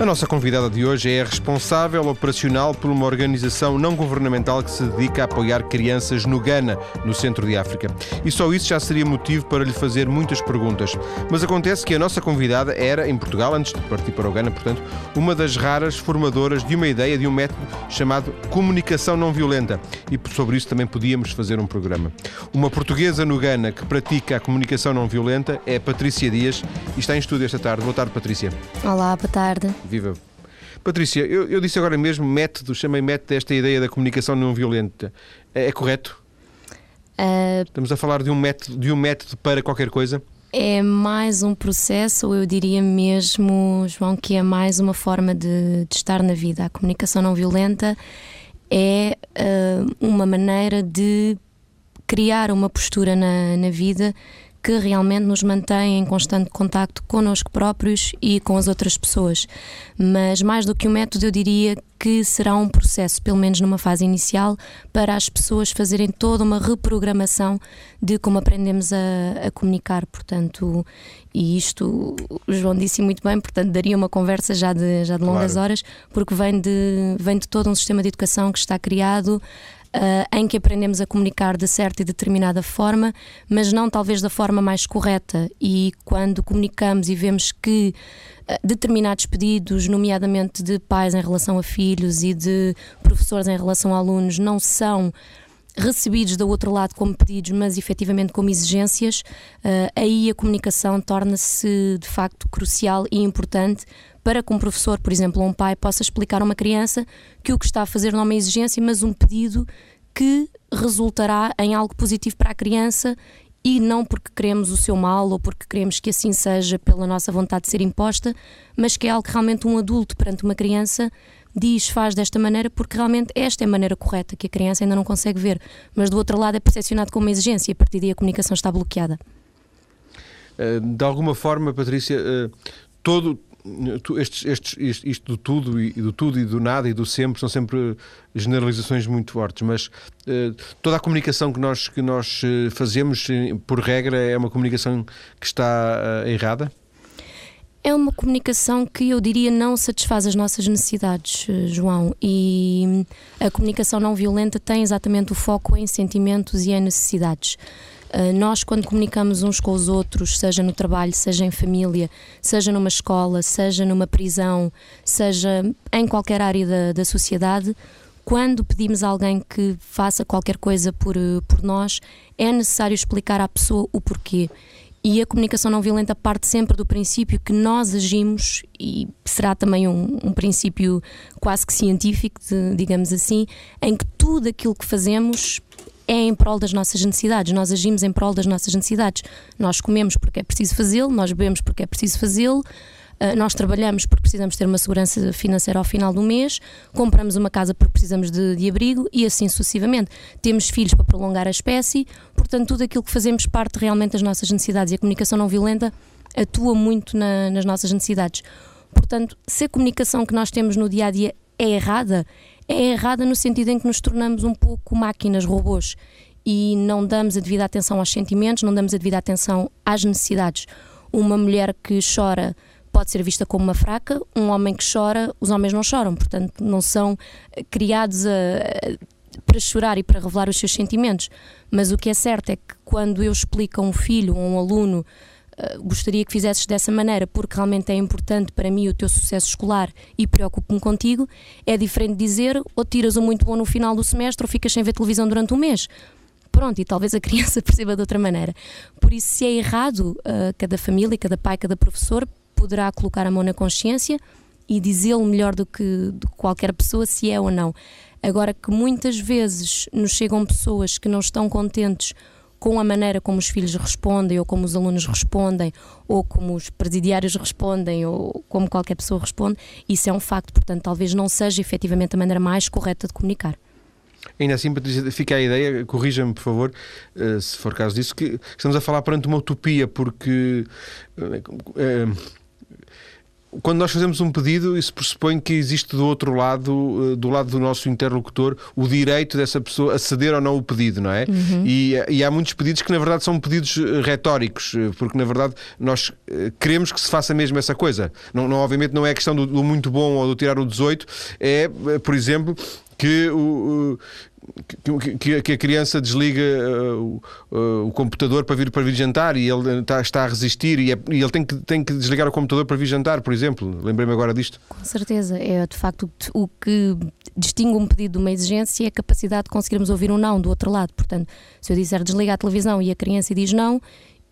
A nossa convidada de hoje é a responsável operacional por uma organização não governamental que se dedica a apoiar crianças no Ghana, no centro de África. E só isso já seria motivo para lhe fazer muitas perguntas. Mas acontece que a nossa convidada era, em Portugal, antes de partir para o Ghana, portanto, uma das raras formadoras de uma ideia, de um método chamado comunicação não violenta. E sobre isso também podíamos fazer um programa. Uma portuguesa no Ghana que pratica a comunicação não violenta é Patrícia Dias e está em estúdio esta tarde. Boa tarde, Patrícia. Olá, boa tarde. Viva. Patrícia, eu, eu, disse agora mesmo método, chamei método esta ideia da comunicação não violenta. É, é correto? Uh, Estamos a falar de um, método, de um método para qualquer coisa? É mais um processo, ou eu diria mesmo, João, que é mais uma forma de, de estar na vida. A comunicação não violenta é uh, uma maneira de criar uma postura na, na vida que realmente nos mantém em constante contacto connosco próprios e com as outras pessoas. Mas mais do que um método, eu diria que será um processo, pelo menos numa fase inicial, para as pessoas fazerem toda uma reprogramação de como aprendemos a, a comunicar. Portanto, e isto o João disse muito bem, portanto, daria uma conversa já de, já de longas claro. horas, porque vem de, vem de todo um sistema de educação que está criado uh, em que aprendemos a comunicar de certa e determinada forma, mas não talvez da forma mais correta. E quando comunicamos e vemos que uh, determinados pedidos, nomeadamente de pais em relação a filhos e de professores em relação a alunos, não são recebidos do outro lado como pedidos, mas efetivamente como exigências, uh, aí a comunicação torna-se de facto crucial e importante para que um professor, por exemplo, ou um pai, possa explicar a uma criança que o que está a fazer não é uma exigência, mas um pedido que resultará em algo positivo para a criança e não porque queremos o seu mal ou porque queremos que assim seja pela nossa vontade de ser imposta, mas que é algo que realmente um adulto perante uma criança diz, faz desta maneira porque realmente esta é a maneira correta que a criança ainda não consegue ver, mas do outro lado é percepcionado como uma exigência e a partir daí a comunicação está bloqueada. Eh, de alguma forma, Patrícia, eh, todo, estes, estes, isto do tudo e do tudo e do nada e do sempre são sempre generalizações muito fortes, mas uh, toda a comunicação que nós, que nós eh, fazemos, por regra, é uma comunicação que está errada? É uma comunicação que eu diria não satisfaz as nossas necessidades, João. E a comunicação não violenta tem exatamente o foco em sentimentos e em necessidades. Ah, nós, quando comunicamos uns com os outros, seja no trabalho, seja em família, seja numa escola, seja numa prisão, seja em qualquer área da, da sociedade, quando pedimos a alguém que faça qualquer coisa por, por nós, é necessário explicar à pessoa o porquê. E a comunicação não violenta parte sempre do princípio que nós agimos, e será também um, um princípio quase que científico, de, digamos assim, em que tudo aquilo que fazemos é em prol das nossas necessidades. Nós agimos em prol das nossas necessidades. Nós comemos porque é preciso fazê-lo, nós bebemos porque é preciso fazê-lo. Uh, nós trabalhamos porque precisamos ter uma segurança financeira ao final do mês, compramos uma casa porque precisamos de, de, abrigo e assim sucessivamente. Temos filhos para prolongar a espécie, portanto, tudo aquilo que fazemos parte realmente das nossas necessidades e a comunicação não violenta atua muito na, nas nossas necessidades. Portanto, se a comunicação que nós temos no dia a dia é errada, é errada no sentido em que nos tornamos um pouco máquinas, robôs e não damos a devida atenção aos sentimentos, não damos a devida atenção às necessidades. Uma mulher que chora pode ser vista como uma fraca, um homem que chora, os homens não choram, portanto, não são criados a, para chorar e para revelar os seus sentimentos. Mas o que é certo é que quando eu explico a um filho ou a um aluno eh, gostaria que fizesses dessa maneira porque realmente é importante para mim o teu sucesso escolar e preocupo-me contigo, é diferente dizer ou tiras um muito bom no final do semestre ou ficas sem ver televisão durante um mês. Pronto, e talvez a criança perceba de outra maneira. Por isso, se é errado, uh, cada família, cada pai, cada professor poderá colocar a mão na consciência e dizê-lo melhor do que, qualquer pessoa se é ou não. Agora que muitas vezes nos chegam pessoas que não estão contentes com a maneira como os filhos respondem, ou como os alunos respondem, ou como os presidiários respondem, ou como qualquer pessoa responde, isso é um facto. Portanto, talvez não seja efetivamente a maneira mais correta de comunicar. Ainda assim, Patrícia, fica a ideia, corrija-me por favor, eh, se for caso disso, que estamos a falar perante uma utopia, porque eh, quando nós fazemos um pedido, isso pressupõe que existe do outro lado, eh, do lado do nosso interlocutor, o direito dessa pessoa a ceder ou não o pedido, não é? Uhum. E, e, há muitos pedidos que, na verdade, são pedidos eh, retóricos, eh, porque, na verdade, nós queremos que se faça mesmo essa coisa. Não, não obviamente, não é a questão do, do muito bom ou do tirar o 18, é, por exemplo, que o, que, que, a criança desliga uh, uh, o computador para vir para vir jantar e ele está, está a resistir e, é, e, ele tem que, tem que desligar o computador para vir jantar, por exemplo. Lembrei-me agora disto. Com certeza. É de facto o que distingue um pedido de uma exigência é a capacidade de conseguirmos ouvir um não do outro lado. Portanto, se eu disser desliga a televisão e a criança diz não,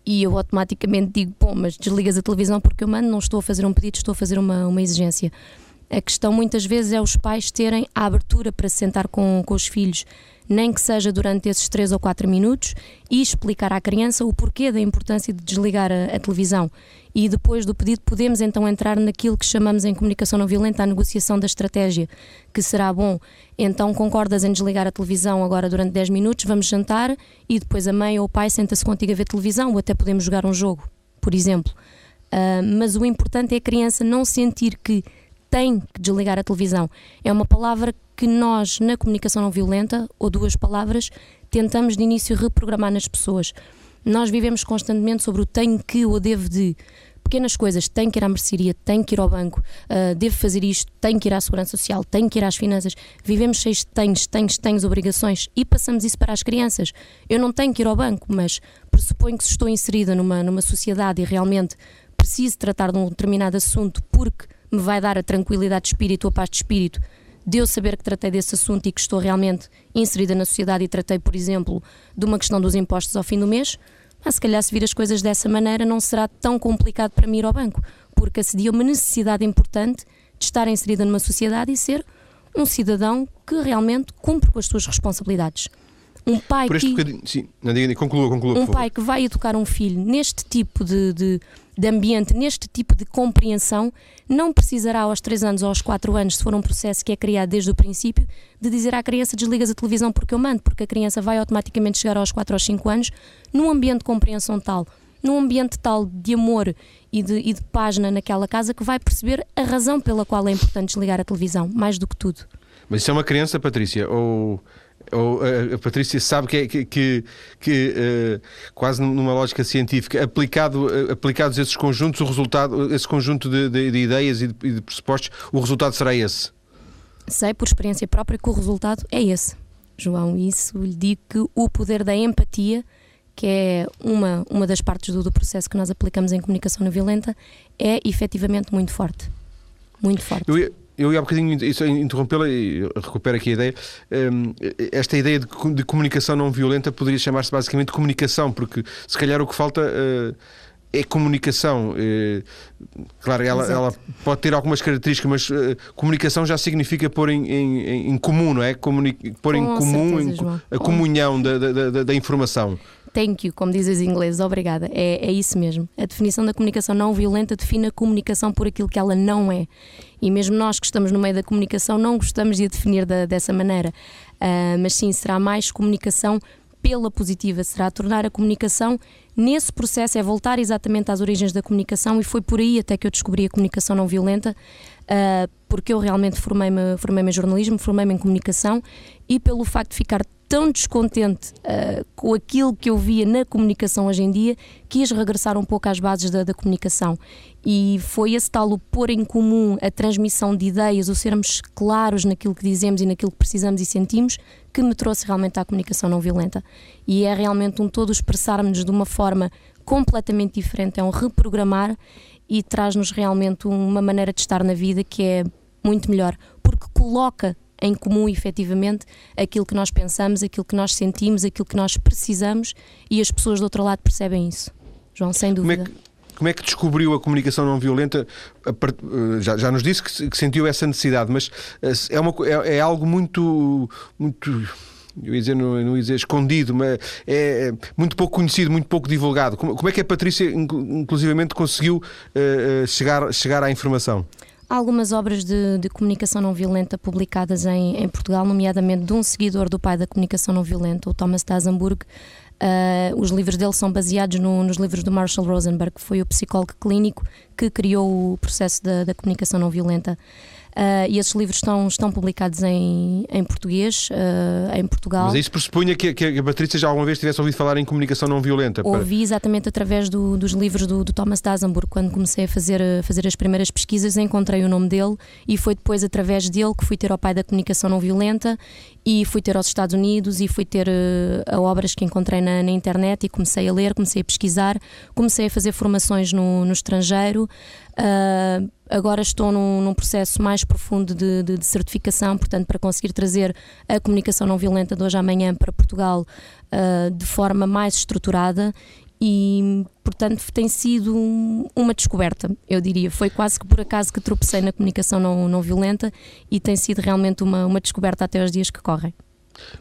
e eu automaticamente digo, bom, mas desligas a televisão porque eu mando, não estou a fazer um pedido, estou a fazer uma, uma exigência. A questão muitas vezes é os pais terem a abertura para se sentar com, com os filhos, nem que seja durante esses 3 ou 4 minutos, e explicar à criança o porquê da importância de desligar a, a televisão. E depois do pedido, podemos então entrar naquilo que chamamos em comunicação não violenta a negociação da estratégia, que será bom. Então, concordas em desligar a televisão agora durante 10 minutos, vamos jantar e depois a mãe ou o pai senta-se contigo a ver televisão ou até podemos jogar um jogo, por exemplo. Uh, mas o importante é a criança não sentir que tem que desligar a televisão. É uma palavra que nós, na comunicação não violenta, ou duas palavras, tentamos de início reprogramar nas pessoas. Nós vivemos constantemente sobre o tenho que ou devo de. Pequenas coisas, tenho que ir à mercearia, tenho que ir ao banco, uh, devo fazer isto, tenho que ir à segurança social, tenho que ir às finanças. Vivemos cheios de tenhos, tenhos, tenhos, obrigações e passamos isso para as crianças. Eu não tenho que ir ao banco, mas pressuponho que se estou inserida numa, numa sociedade e realmente preciso tratar de um determinado assunto porque me vai dar a tranquilidade de espírito a paz de espírito de eu saber que tratei desse assunto e que estou realmente inserida na sociedade e tratei, por exemplo, de uma questão dos impostos ao fim do mês, mas se calhar se vir as coisas dessa maneira não será tão complicado para mim ir ao banco, porque acedia uma necessidade importante de estar inserida numa sociedade e ser um cidadão que realmente cumpre com as suas responsabilidades. Um pai por este que. Bocadinho, sim, conclua, conclua. Um pai que vai educar um filho neste tipo de, de, de, ambiente, neste tipo de compreensão, não precisará aos 3 anos ou aos 4 anos, se for um processo que é criado desde o princípio, de dizer à criança desligas a televisão porque eu mando, porque a criança vai automaticamente chegar aos 4 ou 5 anos num ambiente de compreensão tal, num ambiente tal de amor e de, e de página naquela casa que vai perceber a razão pela qual é importante desligar a televisão, mais do que tudo. Mas isso é uma criança, Patrícia? Ou ou a, a Patrícia sabe que, é, que, que, que uh, quase numa lógica científica, aplicado, uh, aplicados esses conjuntos, o resultado, esse conjunto de, de, de ideias e de, de, pressupostos, o resultado será esse? Sei por experiência própria que o resultado é esse, João. Isso lhe digo que o poder da empatia, que é uma, uma das partes do, do processo que nós aplicamos em comunicação não violenta, é efetivamente muito forte. Muito forte. Eu eu ia há bocadinho interrompê-la e recupero aqui a ideia. Hum, esta ideia de, comunicação não violenta poderia chamar-se basicamente comunicação, porque se calhar o que falta uh, é comunicação. Uh, claro, ela, ela, pode ter algumas características, mas uh, comunicação já significa pôr em, em, em comum, não é? Comuni pôr Com em comum certeza, em, a comunhão da, da, da, da informação. Thank you, como dizem os ingleses, obrigada. É, é isso mesmo. A definição da comunicação não violenta define a comunicação por aquilo que ela não é. E mesmo nós que estamos no meio da comunicação não gostamos de a definir da, dessa maneira. Uh, mas sim, será mais comunicação pela positiva, será tornar a comunicação nesse processo, é voltar exatamente às origens da comunicação e foi por aí até que eu descobri a comunicação não violenta, uh, porque eu realmente formei-me formei em jornalismo, formei-me em comunicação e pelo facto de ficar tão descontente uh, com aquilo que eu via na comunicação hoje em dia, quis regressar um pouco às bases da, da, comunicação. E foi esse tal o pôr em comum a transmissão de ideias, o sermos claros naquilo que dizemos e naquilo que precisamos e sentimos, que me trouxe realmente à comunicação não violenta. E é realmente um todo expressarmos de uma forma completamente diferente, é um reprogramar e traz-nos realmente uma maneira de estar na vida que é muito melhor, porque coloca em comum, efetivamente, aquilo que nós pensamos, aquilo que nós sentimos, aquilo que nós precisamos e as pessoas do outro lado percebem isso. João, sem dúvida. Como é que, como é que descobriu a comunicação não violenta? Eh, já, já nos disse que, que, sentiu essa necessidade, mas eh, é, uma, é, é algo muito. muito eu ia dizer, não, não ia dizer escondido, mas é muito pouco conhecido, muito pouco divulgado. Como, como é que a Patrícia, inclusivamente, conseguiu uh, chegar, chegar à informação? Há algumas obras de, de, comunicação não violenta publicadas em, em, Portugal, nomeadamente de um seguidor do pai da comunicação não violenta, o Thomas Dazenburg, Uh, os livros dele são baseados no, nos livros do Marshall Rosenberg, que foi o psicólogo clínico que criou o processo da, da comunicação não violenta. Uh, e esses livros estão, estão publicados em, em português, uh, em Portugal. Mas isso pressupunha que, que, a Patrícia já alguma vez tivesse ouvido falar em comunicação não violenta? Para... Ouvi exatamente através do, dos livros do, do Thomas Dasenburg. Quando comecei a fazer, a fazer as primeiras pesquisas, encontrei o nome dele e foi depois através dele que fui ter ao pai da comunicação não violenta e fui ter aos Estados Unidos e fui ter uh, a obras que encontrei na, na, internet e comecei a ler, comecei a pesquisar, comecei a fazer formações no, no estrangeiro. Uh, agora estou num, num, processo mais profundo de, de, de, certificação, portanto, para conseguir trazer a comunicação não violenta de hoje à manhã para Portugal uh, de forma mais estruturada e, portanto, tem sido uma descoberta, eu diria. Foi quase que por acaso que tropecei na comunicação não, não violenta e tem sido realmente uma, uma descoberta até os dias que correm.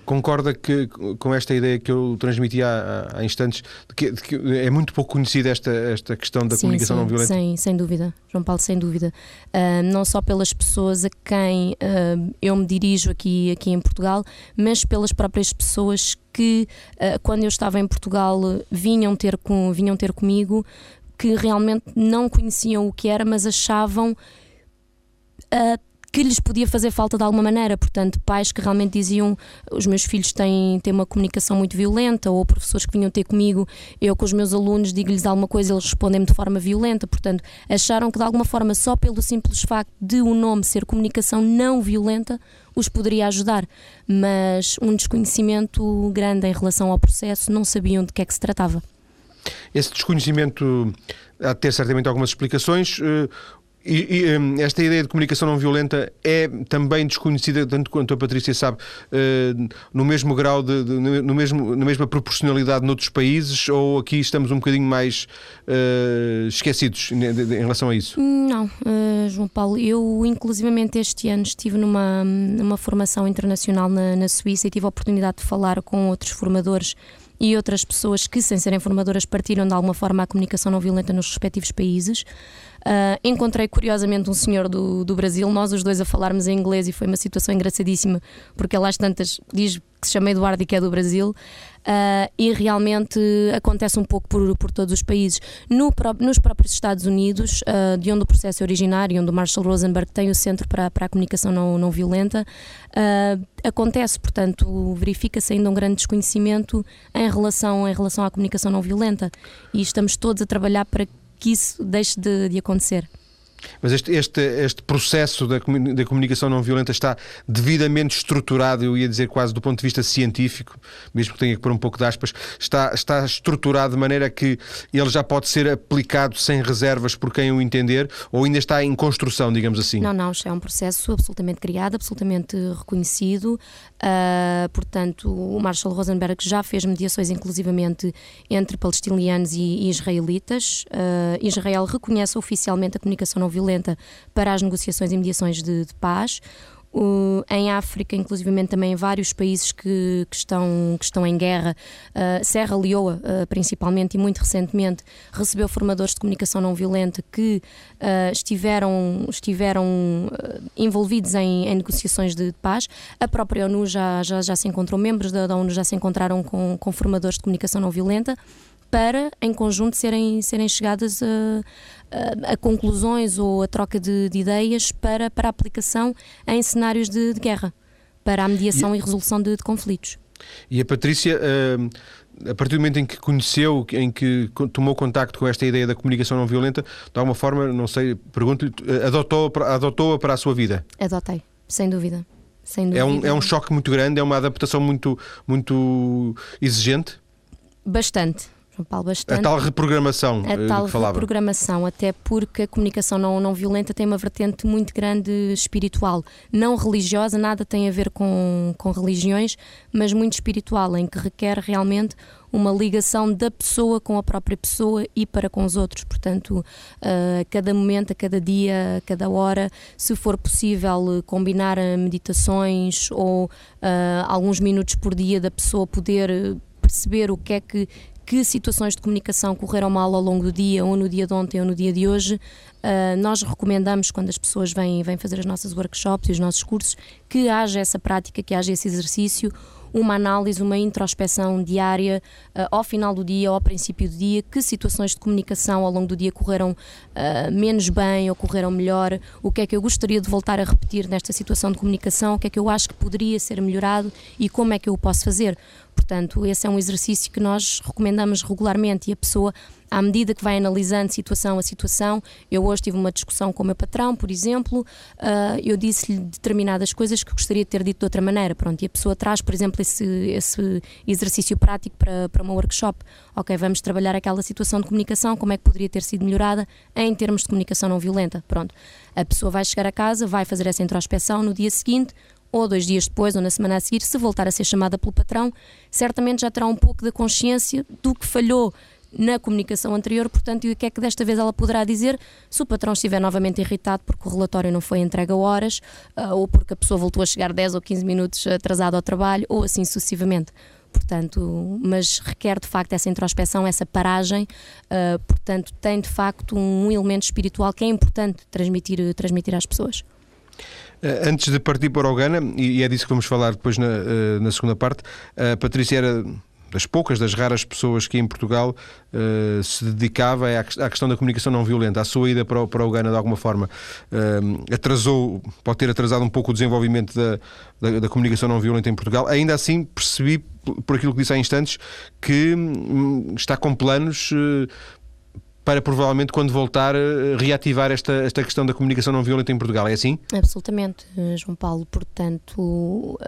Concorda que, com esta ideia que eu transmiti há, há instantes, de que, de que, é muito pouco conhecida esta, esta questão da sim, comunicação sim, não violenta? Sim, sem dúvida, João Paulo, sem dúvida. Uh, não só pelas pessoas a quem uh, eu me dirijo aqui, aqui em Portugal, mas pelas próprias pessoas que, uh, quando eu estava em Portugal, vinham ter, com, vinham ter comigo, que realmente não conheciam o que era, mas achavam. Que lhes podia fazer falta de alguma maneira. Portanto, pais que realmente diziam os meus filhos têm, têm uma comunicação muito violenta, ou professores que vinham ter comigo, eu com os meus alunos digo-lhes alguma coisa eles respondem-me de forma violenta. Portanto, acharam que de alguma forma, só pelo simples facto de o nome ser comunicação não violenta, os poderia ajudar. Mas um desconhecimento grande em relação ao processo, não sabiam de que é que se tratava. Esse desconhecimento há de ter certamente algumas explicações. E, e hum, esta ideia de comunicação não violenta é também desconhecida, tanto quanto a Patrícia sabe, uh, no mesmo grau, de, de, no mesmo, na mesma proporcionalidade noutros países, ou aqui estamos um bocadinho mais uh, esquecidos em, em, relação a isso? Não, uh, João Paulo. Eu, inclusivamente, este ano estive numa, numa formação internacional na, na Suíça e tive a oportunidade de falar com outros formadores e outras pessoas que, sem serem formadoras, partiram de alguma forma a comunicação não violenta nos respectivos países. Uh, encontrei curiosamente um senhor do, do Brasil, nós os dois a falarmos em inglês e foi uma situação engraçadíssima, porque ele às tantas diz que se chama Eduardo e que é do Brasil. Uh, e realmente acontece um pouco por, por todos os países. No, nos próprios Estados Unidos, uh, de onde o processo é originário, onde o Marshall Rosenberg tem o Centro para, para a Comunicação Não, não Violenta, uh, acontece, portanto, verifica-se ainda um grande desconhecimento em relação, em relação à comunicação não violenta. E estamos todos a trabalhar para que isso deixe de, de acontecer. Mas este, este, este processo da, da comunicação não violenta está devidamente estruturado, eu ia dizer quase do ponto de vista científico, mesmo que tenha que pôr um pouco de aspas, está, está estruturado de maneira que ele já pode ser aplicado sem reservas por quem o entender, ou ainda está em construção, digamos assim? Não, não, é um processo absolutamente criado, absolutamente reconhecido. Uh, portanto, o Marshall Rosenberg já fez mediações, inclusivamente, entre palestinianos e, e israelitas. Uh, Israel reconhece oficialmente a comunicação não violenta para as negociações e mediações de, de paz. Uh, em África, inclusivamente também em vários países que, que, estão, que estão em guerra, uh, Serra Leoa, uh, principalmente, e muito recentemente, recebeu formadores de comunicação não violenta que estiveram, estiveram envolvidos em, em negociações de, paz. A própria ONU já, já, já se encontrou, membros da, da ONU já se encontraram com, com formadores de comunicação não violenta para, em conjunto, serem, serem chegadas a, a, conclusões ou a troca de, de, ideias para, para aplicação em cenários de, de guerra, para a mediação e, e resolução de, de, conflitos. E a Patrícia. Uh a partir do momento em que conheceu, em que tomou contacto com esta ideia da comunicação não violenta, de alguma forma, não sei, pergunto-lhe, adotou-a adotou para a sua vida? Adotei, sem dúvida. Sem dúvida. É, um, é um choque muito grande, é uma adaptação muito, muito exigente? Bastante, Paulo, bastante. A tal reprogramação a eh, tal reprogramação, até porque a comunicação não, não violenta tem uma vertente muito grande espiritual, não religiosa, nada tem a ver com, com religiões, mas muito espiritual, em que requer realmente uma ligação da pessoa com a própria pessoa e para com os outros. Portanto, a cada momento, a cada dia, a cada hora, se for possível combinar meditações ou uh, alguns minutos por dia da pessoa poder perceber o que é que que situações de comunicação correram mal ao longo do dia, ou no dia de ontem ou no dia de hoje, uh, nós recomendamos, quando as pessoas vêm, vêm fazer as nossas workshops e os nossos cursos, que haja essa prática, que haja esse exercício, uma análise, uma introspeção diária uh, ao final do dia, ao princípio do dia, que situações de comunicação ao longo do dia correram uh, menos bem ou correram melhor, o que é que eu gostaria de voltar a repetir nesta situação de comunicação, o que é que eu acho que poderia ser melhorado e como é que eu o posso fazer. Portanto, esse é um exercício que nós recomendamos regularmente e a pessoa à medida que vai analisando situação a situação, eu hoje tive uma discussão com o meu patrão, por exemplo, uh, eu disse-lhe determinadas coisas que gostaria de ter dito de outra maneira, pronto, e a pessoa traz, por exemplo, esse, esse exercício prático para, para uma workshop. Ok, vamos trabalhar aquela situação de comunicação, como é que poderia ter sido melhorada em termos de comunicação não violenta, pronto. A pessoa vai chegar a casa, vai fazer essa introspeção no dia seguinte, ou dois dias depois, ou na semana a seguir, se voltar a ser chamada pelo patrão, certamente já terá um pouco da consciência do que falhou na comunicação anterior, portanto, e o que é que desta vez ela poderá dizer se o patrão estiver novamente irritado porque o relatório não foi entregue a horas, uh, ou porque a pessoa voltou a chegar 10 ou 15 minutos atrasado ao trabalho, ou assim sucessivamente. Portanto, mas requer de facto essa introspeção, essa paragem, uh, portanto, tem de facto um elemento espiritual que é importante transmitir, transmitir às pessoas. Eh, antes de partir para o Ghana, e é disso que vamos falar depois na, eh, na segunda parte, a Patrícia era das poucas, das raras pessoas que em Portugal uh, se dedicava à, questão da comunicação não violenta. A sua ida para o, para o Ghana, de alguma forma, uh, atrasou, pode ter atrasado um pouco o desenvolvimento da, da, da, comunicação não violenta em Portugal. Ainda assim, percebi, por aquilo que disse há instantes, que hum, está com planos uh, para provavelmente quando voltar reativar esta, esta questão da comunicação não violenta em Portugal, é assim? Absolutamente, João Paulo. Portanto, uh,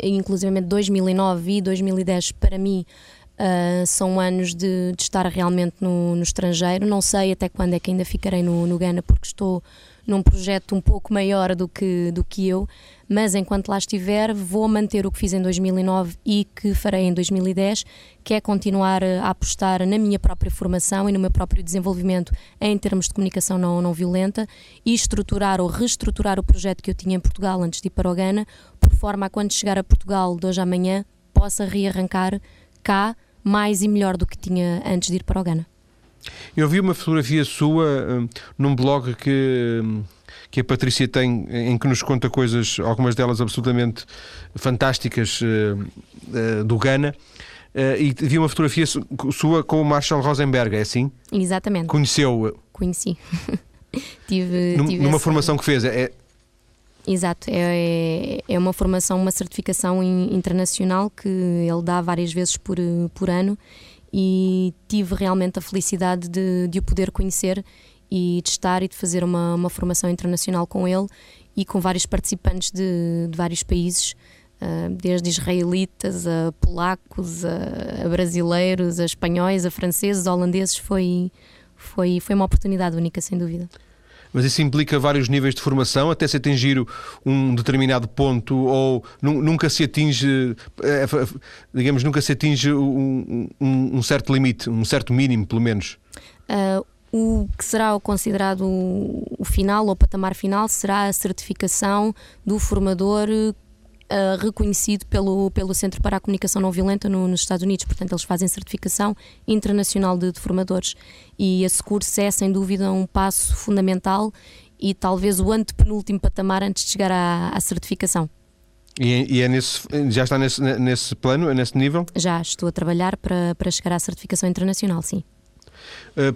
inclusive 2009 e 2010 para mim uh, são anos de, de estar realmente no, no, estrangeiro. Não sei até quando é que ainda ficarei no, no Ghana porque estou num projeto um pouco maior do que, do que eu, mas enquanto lá estiver, vou manter o que fiz em 2009 e que farei em 2010, que é continuar a apostar na minha própria formação e no meu próprio desenvolvimento em termos de comunicação não, não violenta e estruturar ou reestruturar o projeto que eu tinha em Portugal antes de ir para o Ghana, por forma a quando chegar a Portugal de hoje à manhã, possa rearrancar cá mais e melhor do que tinha antes de ir para o Ghana. Eu vi uma fotografia sua uh, num blog que, hum, que a Patrícia tem, em que nos conta coisas, algumas delas absolutamente fantásticas uh, uh, do Ghana. e vi uma fotografia sua com o Marshall Rosenberg, é assim? Exatamente. Conheceu? Conheci. tive, tive numa essa... formação que fez. É... Exato, é, é uma formação, uma certificação internacional que ele dá várias vezes por, por ano e tive realmente a felicidade de, de o poder conhecer e de estar e de fazer uma, uma formação internacional com ele e com vários participantes de, de vários países, uh, desde israelitas a polacos, a, a, brasileiros, a espanhóis, a franceses, a holandeses. Foi, foi, foi uma oportunidade única, sem dúvida mas isso implica vários níveis de formação até se atingir um determinado ponto ou nunca se atinge, eh, digamos, nunca se atinge um, um, um certo limite, um certo mínimo, pelo menos. Uh, o que será considerado o final ou patamar final será a certificação do formador uh, reconhecido pelo, pelo Centro para a Comunicação Não Violenta no, nos Estados Unidos. Portanto, eles fazem certificação internacional de, de formadores. E esse curso é, sem dúvida, um passo fundamental e talvez o antepenúltimo patamar antes de chegar à, à certificação. E, e é nesse, já está nesse, nesse plano, é nesse nível? Já, estou a trabalhar para, para chegar à certificação internacional, sim. Eh,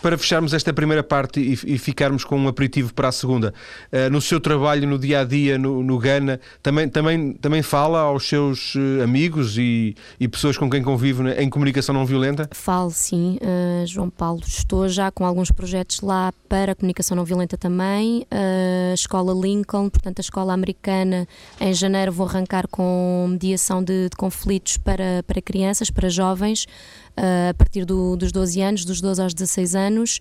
para fecharmos esta primeira parte e ficarmos com um aperitivo para a segunda, eh, no seu trabalho no dia a dia no, no Ghana, também, também, também fala aos seus eh, amigos e, e pessoas com quem convive em comunicação não violenta? Falo, sim, uh, João Paulo. Estou já com alguns projetos lá para comunicação não violenta também. A Escola Lincoln, portanto, a escola americana, em janeiro vou arrancar com mediação de, de conflitos para, para crianças, para jovens a partir do, dos 12 anos, dos 12 aos 16 anos,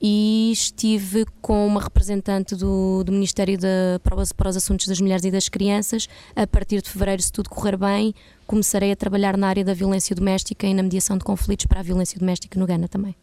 e estive com uma representante do, do Ministério de, para, para os Assuntos das Mulheres e das Crianças. A partir de fevereiro, se tudo correr bem, começarei a trabalhar na área da violência doméstica e na mediação de conflitos para a violência doméstica no Ghana também.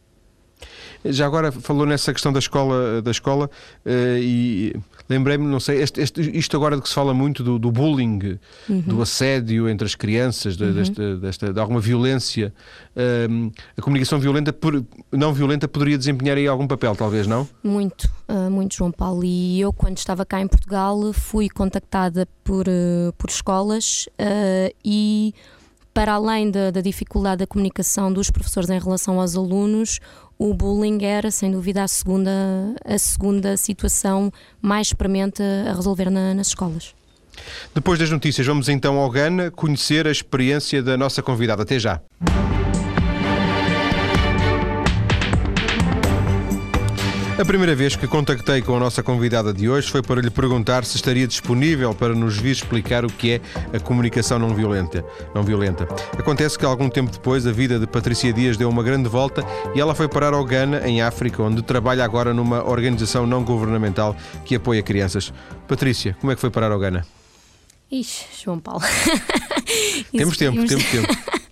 Já agora falou nessa questão da escola, da escola uh, e lembrei-me, não sei, este, este, isto agora de que se fala muito do, do bullying, uhum. do assédio entre as crianças, de, uhum. desta, desta, de alguma violência, uh, a comunicação violenta, por, não violenta, poderia desempenhar aí algum papel, talvez, não? Muito, uh, muito, João Paulo. E eu, quando estava cá em Portugal, fui contactada por, uh, por escolas e para além da, da, dificuldade da comunicação dos professores em relação aos alunos, o bullying era, sem dúvida, a segunda, a segunda situação mais premente a resolver na, nas escolas. Depois das notícias, vamos então ao Gana conhecer a experiência da nossa convidada. Até já. A primeira vez que contactei com a nossa convidada de hoje foi para lhe perguntar se estaria disponível para nos vir explicar o que é a comunicação não violenta. Não violenta. Acontece que algum tempo depois a vida de Patrícia Dias deu uma grande volta e ela foi parar ao Ghana, em África, onde trabalha agora numa organização não governamental que apoia crianças. Patrícia, como é que foi parar ao Ghana? Ixi, João Paulo. temos tempo, temos tempo.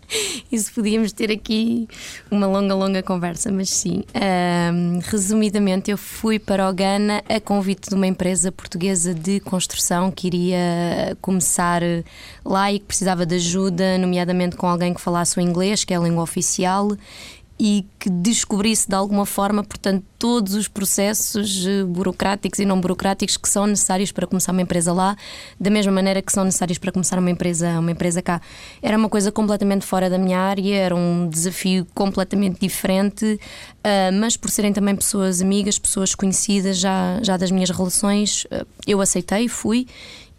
Isso podíamos ter aqui uma longa, longa conversa, mas sim. Um, resumidamente, eu fui para o Ghana a convite de uma empresa portuguesa de construção que iria começar lá e que precisava de ajuda, nomeadamente com alguém que falasse o inglês, que é a língua oficial, e que descobrisse de alguma forma, portanto, todos os processos eh, burocráticos e não burocráticos que são necessários para começar uma empresa lá, da mesma maneira que são necessários para começar uma empresa, uma empresa cá. Era uma coisa completamente fora da minha área, era um desafio completamente diferente, uh, mas por serem também pessoas amigas, pessoas conhecidas já, já das minhas relações, uh, eu aceitei, fui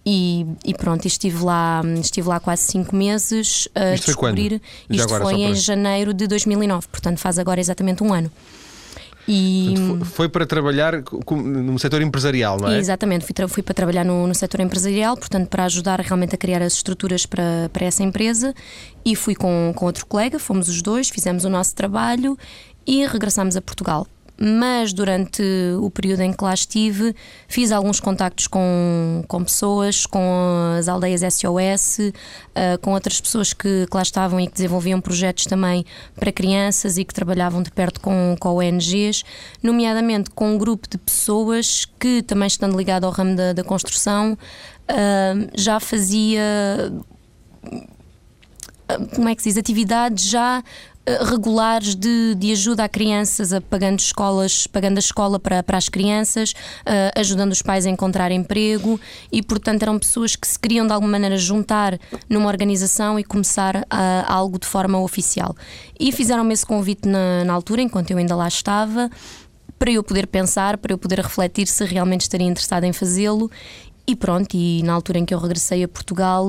e, e, pronto, estive lá, estive lá quase cinco meses a isto descobrir. Foi isto foi em janeiro de 2009, portanto faz agora exatamente um ano. E... Portanto, foi para trabalhar no setor empresarial, não é? Exatamente, fui, fui para trabalhar no, no setor empresarial, portanto, para ajudar realmente a criar as estruturas para, para essa empresa. E fui com, com outro colega, fomos os dois, fizemos o nosso trabalho e regressámos a Portugal mas durante o período em que lá estive, fiz alguns contactos com, com pessoas, com as aldeias SOS, uh, eh, com outras pessoas que, que, lá estavam e que desenvolviam projetos também para crianças e que trabalhavam de perto com, com ONGs, nomeadamente com um grupo de pessoas que, também estando ligado ao ramo da, da construção, uh, já fazia. Como é que se diz? Atividades já eh, regulares de, de ajuda a crianças, a, pagando escolas, pagando a escola para, para as crianças, uh, ajudando os pais a encontrar emprego e, portanto, eram pessoas que se queriam de alguma maneira juntar numa organização e começar uh, algo de forma oficial. E fizeram-me esse convite na, na altura, enquanto eu ainda lá estava, para eu poder pensar, para eu poder refletir se realmente estaria interessada em fazê-lo. E pronto, e na altura em que eu regressei a Portugal,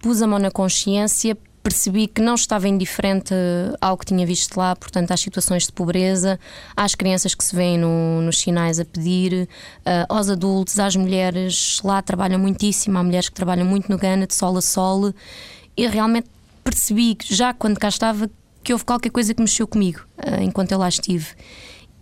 pus a mão na consciência percebi que não estava indiferente ao que tinha visto lá, portanto, às situações de pobreza, às crianças que se veem no, nos sinais a pedir, uh, aos adultos, às mulheres. Lá trabalham muitíssimo, há mulheres que trabalham muito no Gana, de sol a sol, e realmente percebi, já quando cá estava, que houve qualquer coisa que mexeu comigo uh, enquanto eu lá estive.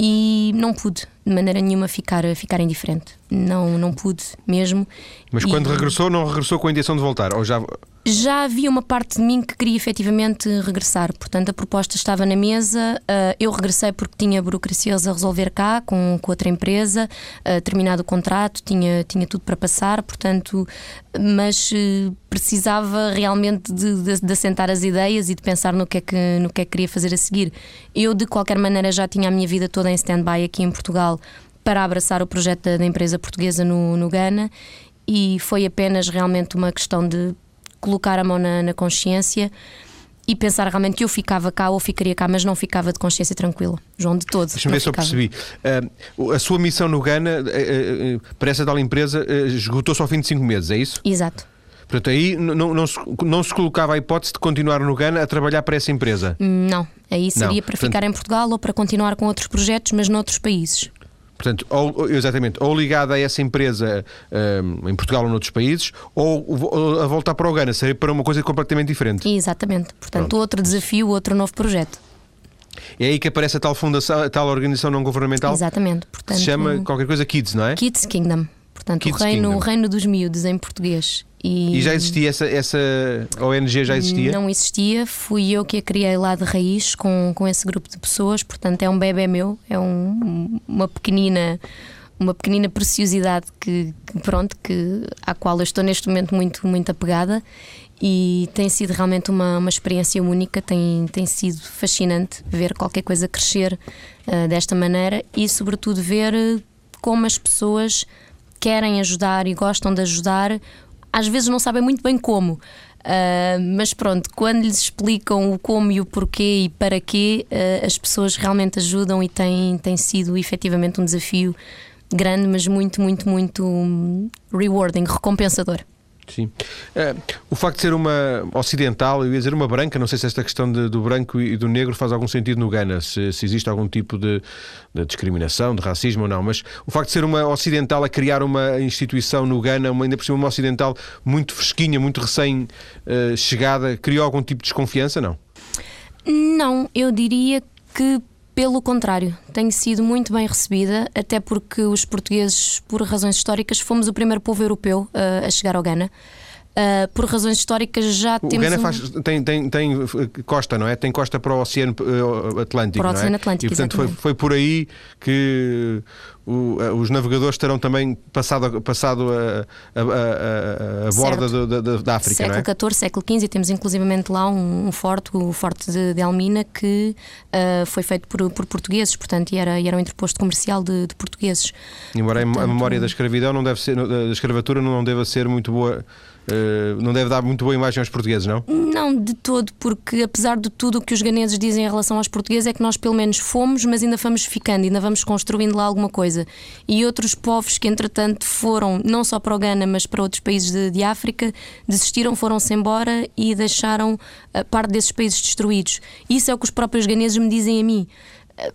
E não pude, de maneira nenhuma, ficar, ficar indiferente. Não, não pude mesmo. Mas quando e... regressou, não regressou com a intenção de voltar? Ou já já havia uma parte de mim que queria efetivamente regressar. Portanto, a proposta estava na mesa. Uh, eu regressei porque tinha burocracias a resolver cá, com, com outra empresa, uh, terminado o contrato, tinha, tinha tudo para passar, portanto, mas uh, precisava realmente de, de, de, assentar as ideias e de pensar no que, é que, no que é que queria fazer a seguir. Eu, de qualquer maneira, já tinha a minha vida toda em stand-by aqui em Portugal para abraçar o projeto da, da empresa portuguesa no, no Ghana e foi apenas realmente uma questão de colocar a mão na, na consciência e pensar realmente que eu ficava cá ou ficaria cá, mas não ficava de consciência tranquila. João, de todos. Deixa-me ver se eu percebi. Uh, a sua missão no Ghana, uh, uh, para essa tal empresa, esgotou-se ao fim de cinco meses, é isso? Exato. Portanto, aí não, não, se, não se colocava a hipótese de continuar no Ghana a trabalhar para essa empresa? Não. Aí seria não. para Portanto... ficar em Portugal ou para continuar com outros projetos, mas noutros países. Portanto, ou, exatamente, ou ligada a essa empresa um, em Portugal ou noutros países, ou, ou a voltar para o Ghana, seria para uma coisa completamente diferente. Exatamente. Portanto, Pronto. outro desafio, outro novo projeto. É aí que aparece a tal fundação, a tal organização não governamental? Exatamente. Portanto, se chama qualquer coisa Kids, não é? Kids Kingdom. Portanto, Kids o reino, Kingdom. o reino dos miúdos em português. E, e já existia essa, essa ONG já existia? Não existia, fui eu que a criei lá de raiz com, com esse grupo de pessoas, portanto é um bebê meu, é um, uma pequenina uma pequenina preciosidade que, que, pronto que à qual eu estou neste momento muito muito apegada. E tem sido realmente uma, uma experiência única. Tem tem sido fascinante ver qualquer coisa crescer uh, desta maneira. E sobretudo ver como as pessoas querem ajudar e gostam de ajudar às vezes não sabem muito bem como. Uh, mas pronto, quando lhes explicam o como e o porquê e para quê, uh, as pessoas realmente ajudam e tem, tem sido efetivamente um desafio grande, mas muito, muito, muito rewarding, recompensador. Sim. Uh, o facto de ser uma ocidental, eu ia dizer uma branca, não sei se esta questão de, do branco e do negro faz algum sentido no Ghana, se, se existe algum tipo de, de, discriminação, de racismo ou não, mas o facto de ser uma ocidental a criar uma instituição no Ghana, uma, ainda por cima uma ocidental muito fresquinha, muito recém-chegada, uh, criou algum tipo de desconfiança, não? Não, eu diria que pelo contrário, tenho sido muito bem recebida, até porque os portugueses, por razões históricas, fomos o primeiro povo europeu uh, a chegar ao Ghana. Uh, por razões históricas já o temos. O Ghana um... faz, tem, tem, tem costa, não é? Tem costa para o Oceano Atlântico. Para o Oceano é? Atlântico. E portanto foi, foi por aí que o, uh, os navegadores terão também passado, passado a, a, a, a borda do, da, da, África. Século não é? XIV, século XV, temos inclusivamente lá um, um forte, o Forte de, de Almina, que uh, foi feito por, por portugueses, portanto, e era, e era um interposto comercial de, de portugueses. Embora portanto, a memória da escravidão não deve ser, da escravatura não deve ser muito boa Uh, não deve dar muito boa imagem aos portugueses, não? Não, de todo, porque apesar de tudo o que os ganeses dizem em relação aos portugueses é que nós pelo menos fomos, mas ainda vamos ficando, ainda vamos construindo lá alguma coisa. E outros povos que entretanto foram, não só para o Ghana, mas para outros países de, de África, desistiram, foram-se embora e deixaram a parte desses países destruídos. Isso é o que os próprios ganeses me dizem a mim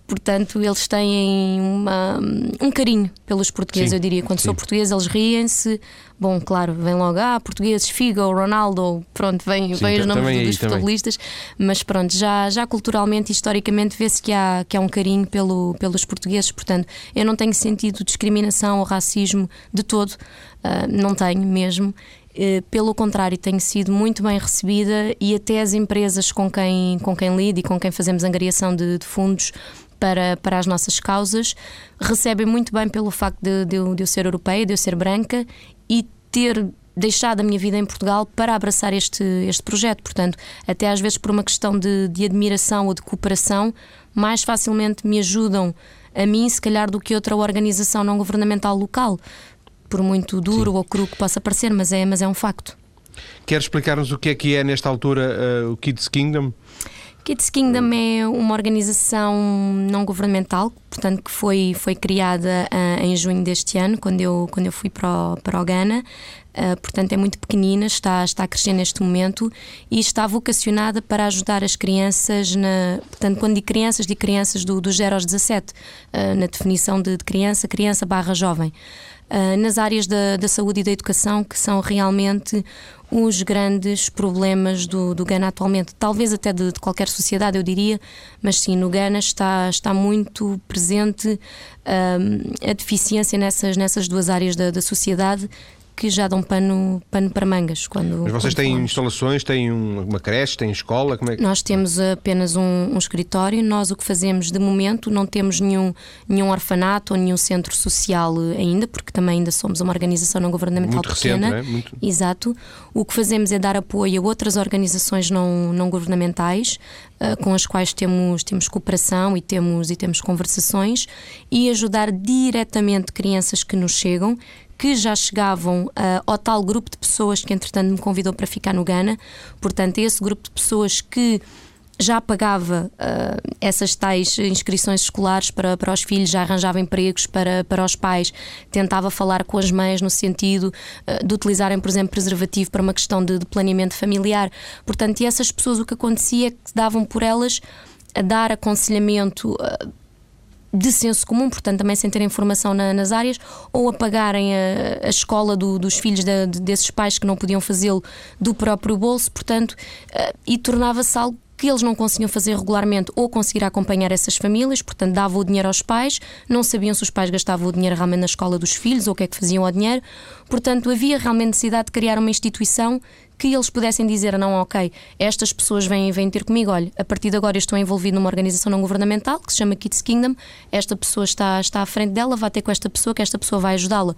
portanto, eles têm uma, um carinho pelos portugueses, sim, eu diria. Quando sim. sou português, eles riem-se. Bom, claro, vem logo, ah, portugueses, Figo, Ronaldo, pronto, vem, sim, vem os nomes dos futebolistas, mas pronto, já, já culturalmente, historicamente, vê-se que há, que há um carinho pelo, pelos portugueses, portanto, eu não tenho sentido discriminação ou racismo de todo, uh, não tenho mesmo. Uh, pelo contrário, tenho sido muito bem recebida e até as empresas com quem, com quem lido e com quem fazemos angariação de, de fundos para, para as nossas causas, recebem muito bem pelo facto de, de, de eu ser europeia, de eu ser branca e ter deixado a minha vida em Portugal para abraçar este, este projeto. Portanto, até às vezes por uma questão de, de admiração ou de cooperação, mais facilmente me ajudam a mim, se calhar, do que outra organização não governamental local. Por muito duro Sim. ou cru que possa parecer, mas é, mas é um facto. Quer explicar-nos o que é que é, nesta altura, uh, o Kids Kingdom? Kids Kingdom é uma organização não governamental, portanto que foi, foi criada uh, em junho deste ano, quando eu, quando eu fui para o, para o Ghana. Uh, portanto, é muito pequenina, está, está a crescer neste momento e está vocacionada para ajudar as crianças, na, portanto, quando digo crianças, digo crianças do, do 0 aos 17, uh, na definição de, de criança, criança barra jovem. Uh, nas áreas da, da, saúde e da educação, que são realmente os grandes problemas do, do Ghana atualmente, talvez até de, de, qualquer sociedade, eu diria, mas sim, no Ghana está, está muito presente uh, a deficiência nessas, nessas duas áreas da, da sociedade que já dão pano, pano para mangas. Quando, Mas vocês têm falamos. instalações, têm uma creche, têm escola? Como é que... Nós temos apenas um, um, escritório. Nós o que fazemos de momento não temos nenhum, nenhum orfanato ou nenhum centro social ainda, porque também ainda somos uma organização não governamental Muito pequena. Recente, não é? Muito... Exato. O que fazemos é dar apoio a outras organizações não, não governamentais uh, com as quais temos, temos cooperação e temos, e temos conversações e ajudar diretamente crianças que nos chegam que já chegavam uh, ao tal grupo de pessoas que, entretanto, me convidou para ficar no Ghana. Portanto, esse grupo de pessoas que já pagava uh, essas tais inscrições escolares para, para os filhos, já arranjava empregos para, para os pais, tentava falar com as mães no sentido uh, de utilizarem, por exemplo, preservativo para uma questão de, de planeamento familiar. Portanto, essas pessoas o que acontecia é que davam por elas a dar aconselhamento. Uh, de senso comum, portanto, também sem ter informação na, nas áreas, ou a pagarem a, a escola do, dos filhos de, desses pais que não podiam fazê-lo do próprio bolso, portanto, uh, e tornava-se algo que eles não conseguiam fazer regularmente ou conseguir acompanhar essas famílias, portanto, davam o dinheiro aos pais, não sabiam se os pais gastavam o dinheiro realmente na escola dos filhos ou o que é que faziam ao dinheiro. Portanto, havia realmente necessidade de criar uma instituição que eles pudessem dizer, não, ok, estas pessoas vêm, vêm ter comigo, olha, a partir de agora eu estou envolvido numa organização não governamental que se chama Kids Kingdom, esta pessoa está, está à frente dela, vai ter com esta pessoa, que esta pessoa vai ajudá-la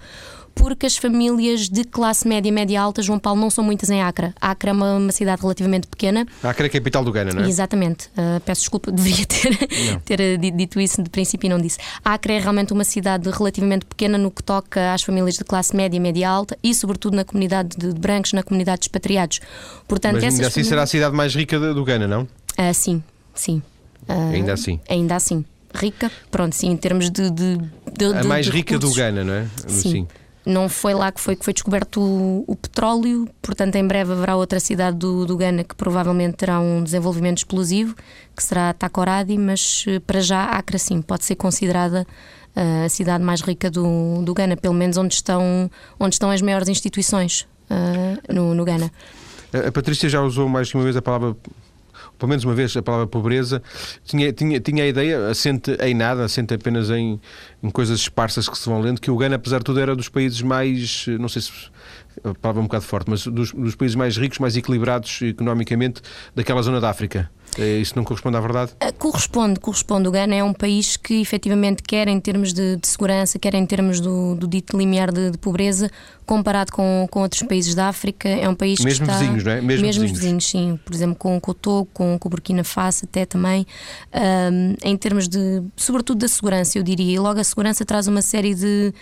porque as famílias de classe média, média alta, João Paulo, não são muitas em Acre. Acre é uma, uma cidade relativamente pequena. Acre é a capital do Ghana, não é? Exatamente. Uh, peço desculpa, deveria ter, ter uh, dito isso de princípio e não disse. Acre é realmente uma cidade relativamente pequena no que toca às famílias de classe média, média alta e, sobretudo, na comunidade de brancos, na comunidade de expatriados. Portanto, Mas ainda assim famílias... será a cidade mais rica do Ghana, não? Uh, sim, sim. ainda assim? Ainda assim. Rica, pronto, sim, em termos de. de, de a mais de rica do Ghana, não é? Sim. sim não foi lá que foi, que foi descoberto o, o, petróleo, portanto, em breve haverá outra cidade do, do Ghana que provavelmente terá um desenvolvimento explosivo, que será Takoradi, mas eh, para já Accra sim, pode ser considerada uh, a cidade mais rica do, do Ghana, pelo menos onde estão, onde estão as maiores instituições uh, no, no Ghana. A Patrícia já usou mais de uma vez a palavra pelo menos uma vez a palavra pobreza, tinha, tinha, tinha a ideia, assente em nada, assente apenas em, em coisas esparsas que se vão lendo, que o Ghana, apesar de tudo, era dos países mais, não sei se a palavra é um bocado forte, mas dos, dos países mais ricos, mais equilibrados economicamente daquela zona da África. É, isso não corresponde à verdade? Ah, corresponde, corresponde. O Ghana é um país que efetivamente quer em termos de, de segurança, quer em termos do, do dito limiar de, de, pobreza, comparado com, com outros países da África, é um país mesmo que está... vizinhos, não é? Mesmo, mesmo vizinhos. vizinhos. sim. Por exemplo, com, com o Togo, com, com o Burkina Faso até também. Um, em termos de, sobretudo da segurança, eu diria. E logo a segurança traz uma série de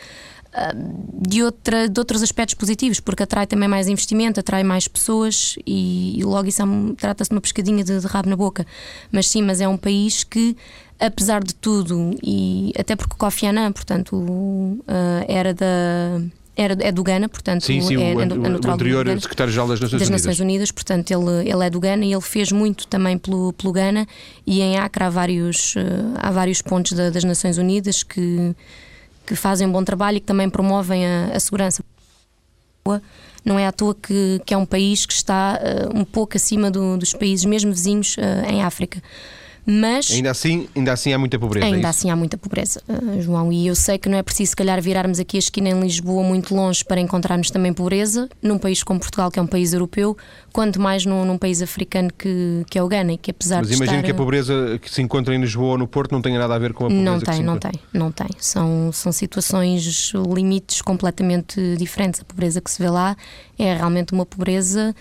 de, outra, de outros aspectos positivos, porque atrai também mais investimento, atrai mais pessoas e, e logo isso é trata-se de uma pescadinha de, de rabo na boca. Mas sim, mas é um país que, apesar de tudo, e até porque Kofi Annan, portanto, uh, era da era, é do Ghana, portanto sim, sim, é, o, é, o anterior secretário-geral das Nações das Unidas. Nações Unidas, portanto ele, ele é do Ghana e ele fez muito também pelo, pelo Ghana e em Acre há vários, uh, há vários pontos da, das Nações Unidas que que fazem um bom trabalho e que também promovem a, a segurança. Não é à toa que, que é um país que está uh, um pouco acima do, dos países, mesmo vizinhos, uh, em África. Mas ainda assim, ainda assim há muita pobreza. É ainda é assim há muita pobreza, uh, João. E eu sei que não é preciso, se calhar, virarmos aqui a esquina em Lisboa muito longe para encontrarmos também pobreza num país como Portugal, que é um país europeu, quanto mais num, num país africano que, que é o Ghana, que apesar Mas de imagino estar... que a pobreza que se encontra em Lisboa ou no Porto não tenha nada a ver com a pobreza não tem, não tem, não tem. São, são situações, limites completamente diferentes. A pobreza que se vê lá é realmente uma pobreza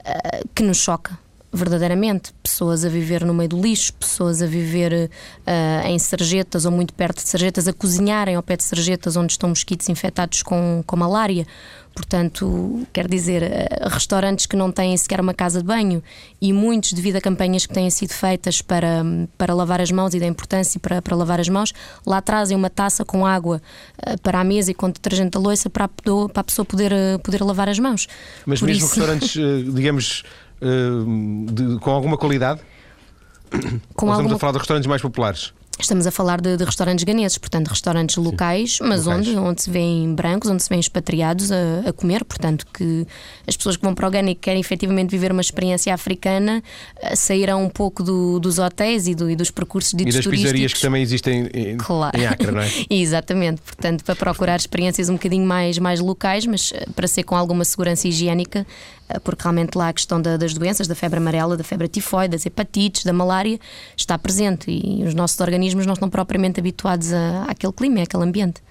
uh, que nos choca verdadeiramente. Pessoas a viver no meio do lixo, pessoas a viver uh, em sarjetas ou muito perto de sarjetas, a cozinharem ao pé de sarjetas onde estão mosquitos infectados com, com malária. Portanto, quer dizer, uh, restaurantes que não têm sequer uma casa de banho e muitos, devido a campanhas que têm sido feitas para, para lavar as mãos e da importância para, para lavar as mãos, lá trazem uma taça com água uh, para a mesa e com detergente da louça para a, para a pessoa poder, poder lavar as mãos. Mas Por mesmo isso... restaurantes, digamos de, com alguma qualidade? Com Estamos alguma... a falar de restaurantes mais populares. Estamos a falar de, de, restaurantes ganeses, portanto, restaurantes locais, mas locais. Onde, onde se vêem brancos, onde se vêem expatriados a, a, comer, portanto, que as pessoas que vão para o Ghana e que querem efetivamente viver uma experiência africana eh, sairão um pouco do, dos hotéis e, do, e, dos percursos de E das pizzarias que também existem em, claro. em Acre, não é? Exatamente, portanto, para procurar experiências um bocadinho mais, mais locais, mas eh, para ser com alguma segurança higiênica, eh, porque realmente lá a questão da, das doenças, da febre amarela, da febre tifoide, das hepatites, da malária, está presente e os nossos organismos não estão propriamente habituados a, àquele clima, àquele ambiente.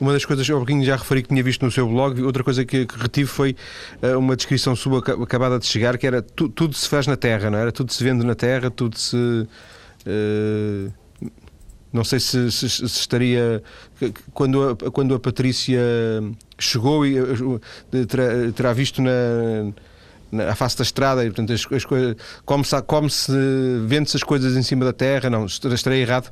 Uma das coisas, eu já referi que tinha visto no seu blog, outra coisa que, que retive foi uh, uma descrição sua acabada de chegar, que era tu, tudo se faz na terra, não era? Tudo se vende na terra, tudo se. Uh, não sei se, se, se, estaria. Quando a, quando a Patrícia chegou e eh, terá, terá visto na, na face da estrada, e, portanto, as, as coisas, como se, como se vende-se as coisas em cima da terra, não, estarei errado?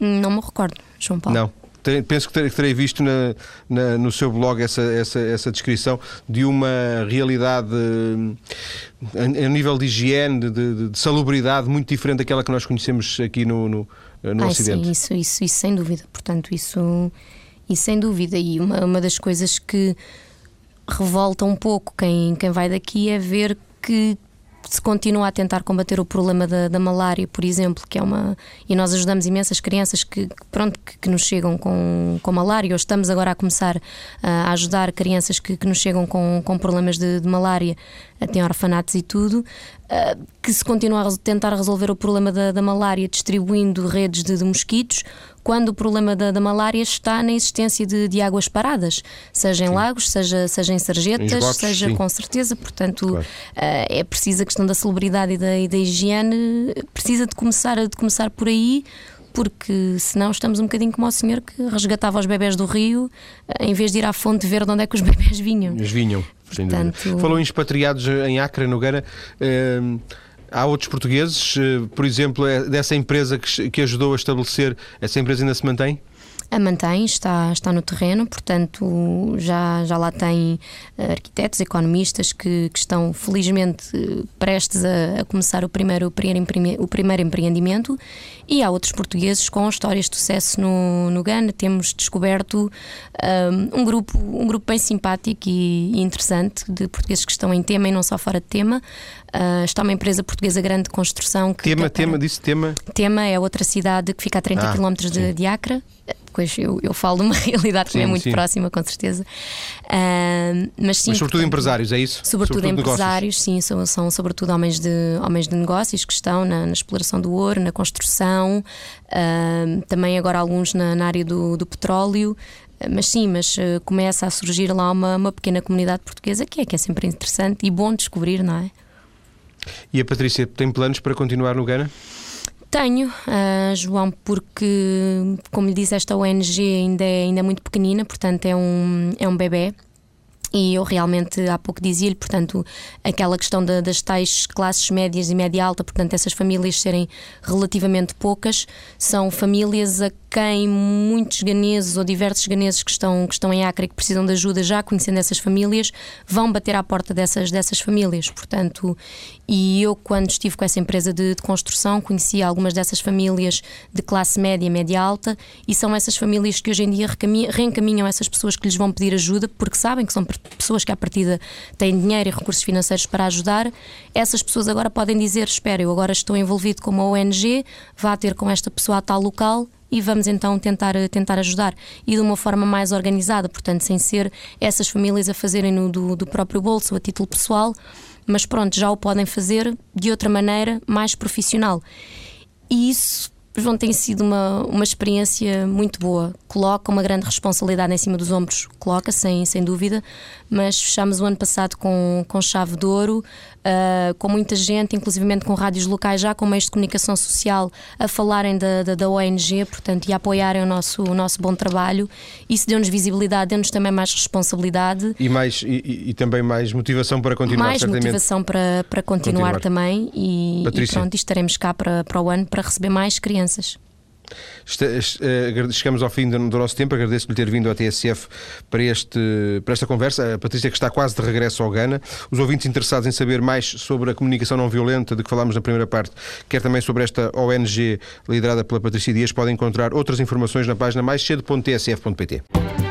Não me recordo, João Paulo. Não. Penso que terei, terei visto na, na, no seu blog essa, essa, essa descrição de uma realidade a, a nível de higiene, de, de, de, salubridade muito diferente daquela que nós conhecemos aqui no, no, no Ai, Ocidente. Sim, isso, isso, isso sem dúvida. Portanto, isso, isso sem dúvida. E uma, uma das coisas que revolta um pouco quem, quem vai daqui é ver que se continua a tentar combater o problema da, da, malária, por exemplo, que é uma. E nós ajudamos imensas crianças que, pronto, que, que nos chegam com, com malária, ou estamos agora a começar uh, a ajudar crianças que, que nos chegam com, com problemas de, de malária, até orfanatos e tudo, uh, que se continua a tentar resolver o problema da, da malária distribuindo redes de, de mosquitos, quando o problema da, da malária está na existência de, de águas paradas, seja em sim. lagos, seja, seja em sarjetas, em seja sim. com certeza. Portanto, claro. uh, é preciso a questão da celebridade e da, e da higiene, precisa de começar, de começar por aí porque senão estamos um bocadinho como o senhor que resgatava os bebés do rio eh, em vez de ir à fonte ver de onde é que os bebés vinham. Eles vinham, Portanto... Falou em expatriados em Acre, no Gana. Uh, Há outros portugueses, eh, por exemplo, é dessa empresa que, ajudou a estabelecer, essa empresa ainda se mantém? A mantém, está, está no terreno, portanto já, já lá tem eh, arquitetos, economistas que, que estão felizmente prestes a, a começar o primeiro, o, primeiro, o primeiro empreendimento e há outros portugueses com histórias de sucesso no, no Ghana. Temos descoberto um, um, grupo, um grupo bem simpático e, interessante de portugueses que estão em tema e não só fora de tema. Uh, está uma empresa portuguesa grande de construção que. Tema, tema, disse tema? Tema é outra cidade que fica a 30 ah, km de, de Acre pois eu, eu falo de uma realidade que é muito sim. próxima, com certeza. Uh, mas, sim, mas sobretudo portanto, empresários, é isso? Sobretudo, sobretudo empresários, negócios. sim, são, são sobretudo homens de, homens de negócios que estão na, na exploração do ouro, na construção, uh, também agora alguns na, na área do, do petróleo. Mas sim, mas uh, começa a surgir lá uma, uma pequena comunidade portuguesa que é, que é sempre interessante e bom descobrir, não é? E a Patrícia tem planos para continuar no Ghana? Tenho, uh, João, porque, como lhe disse, esta ONG ainda é, ainda é muito pequenina, portanto é um, é um bebê. E eu realmente há pouco dizia-lhe, portanto, aquela questão da, das tais classes médias e média alta, portanto, essas famílias serem relativamente poucas, são famílias a quem muitos ganeses ou diversos ganeses que estão, que estão em Acre e que precisam de ajuda, já conhecendo essas famílias, vão bater à porta dessas, dessas famílias. Portanto, e eu, quando estive com essa empresa de, de construção, conheci algumas dessas famílias de classe média, média alta, e são essas famílias que hoje em dia reencaminham essas pessoas que lhes vão pedir ajuda, porque sabem que são pessoas que à partida têm dinheiro e recursos financeiros para ajudar. Essas pessoas agora podem dizer: Espera, eu agora estou envolvido com uma ONG, vá ter com esta pessoa a tal local e vamos então tentar, tentar ajudar e de uma forma mais organizada, portanto, sem ser essas famílias a fazerem no do, do próprio bolso, a título pessoal, mas pronto, já o podem fazer de outra maneira, mais profissional. E isso João tem sido uma, uma experiência muito boa. Coloca uma grande responsabilidade em cima dos ombros, coloca, sem, sem dúvida, mas fechámos o ano passado com, com chave de ouro, uh, com muita gente, inclusivamente com rádios locais, já com meios de comunicação social, a falarem da, da, da ONG, portanto, e a apoiarem o nosso, o nosso bom trabalho. Isso deu-nos visibilidade, deu-nos também mais responsabilidade. E, mais, e, e, também mais motivação para continuar, Mais certamente. motivação para, para continuar, continuar. também. E, e pronto, estaremos cá para, para o ano para receber mais crianças. Eh, chegamos ao fim do nosso tempo. Agradeço-lhe ter vindo à TSF para, este, para esta conversa. A Patrícia, que está quase de regresso ao Ghana. Os ouvintes interessados em saber mais sobre a comunicação não violenta de que falámos na primeira parte, quer também sobre esta ONG liderada pela Patrícia Dias, podem encontrar outras informações na página mais cedo.tsf.pt.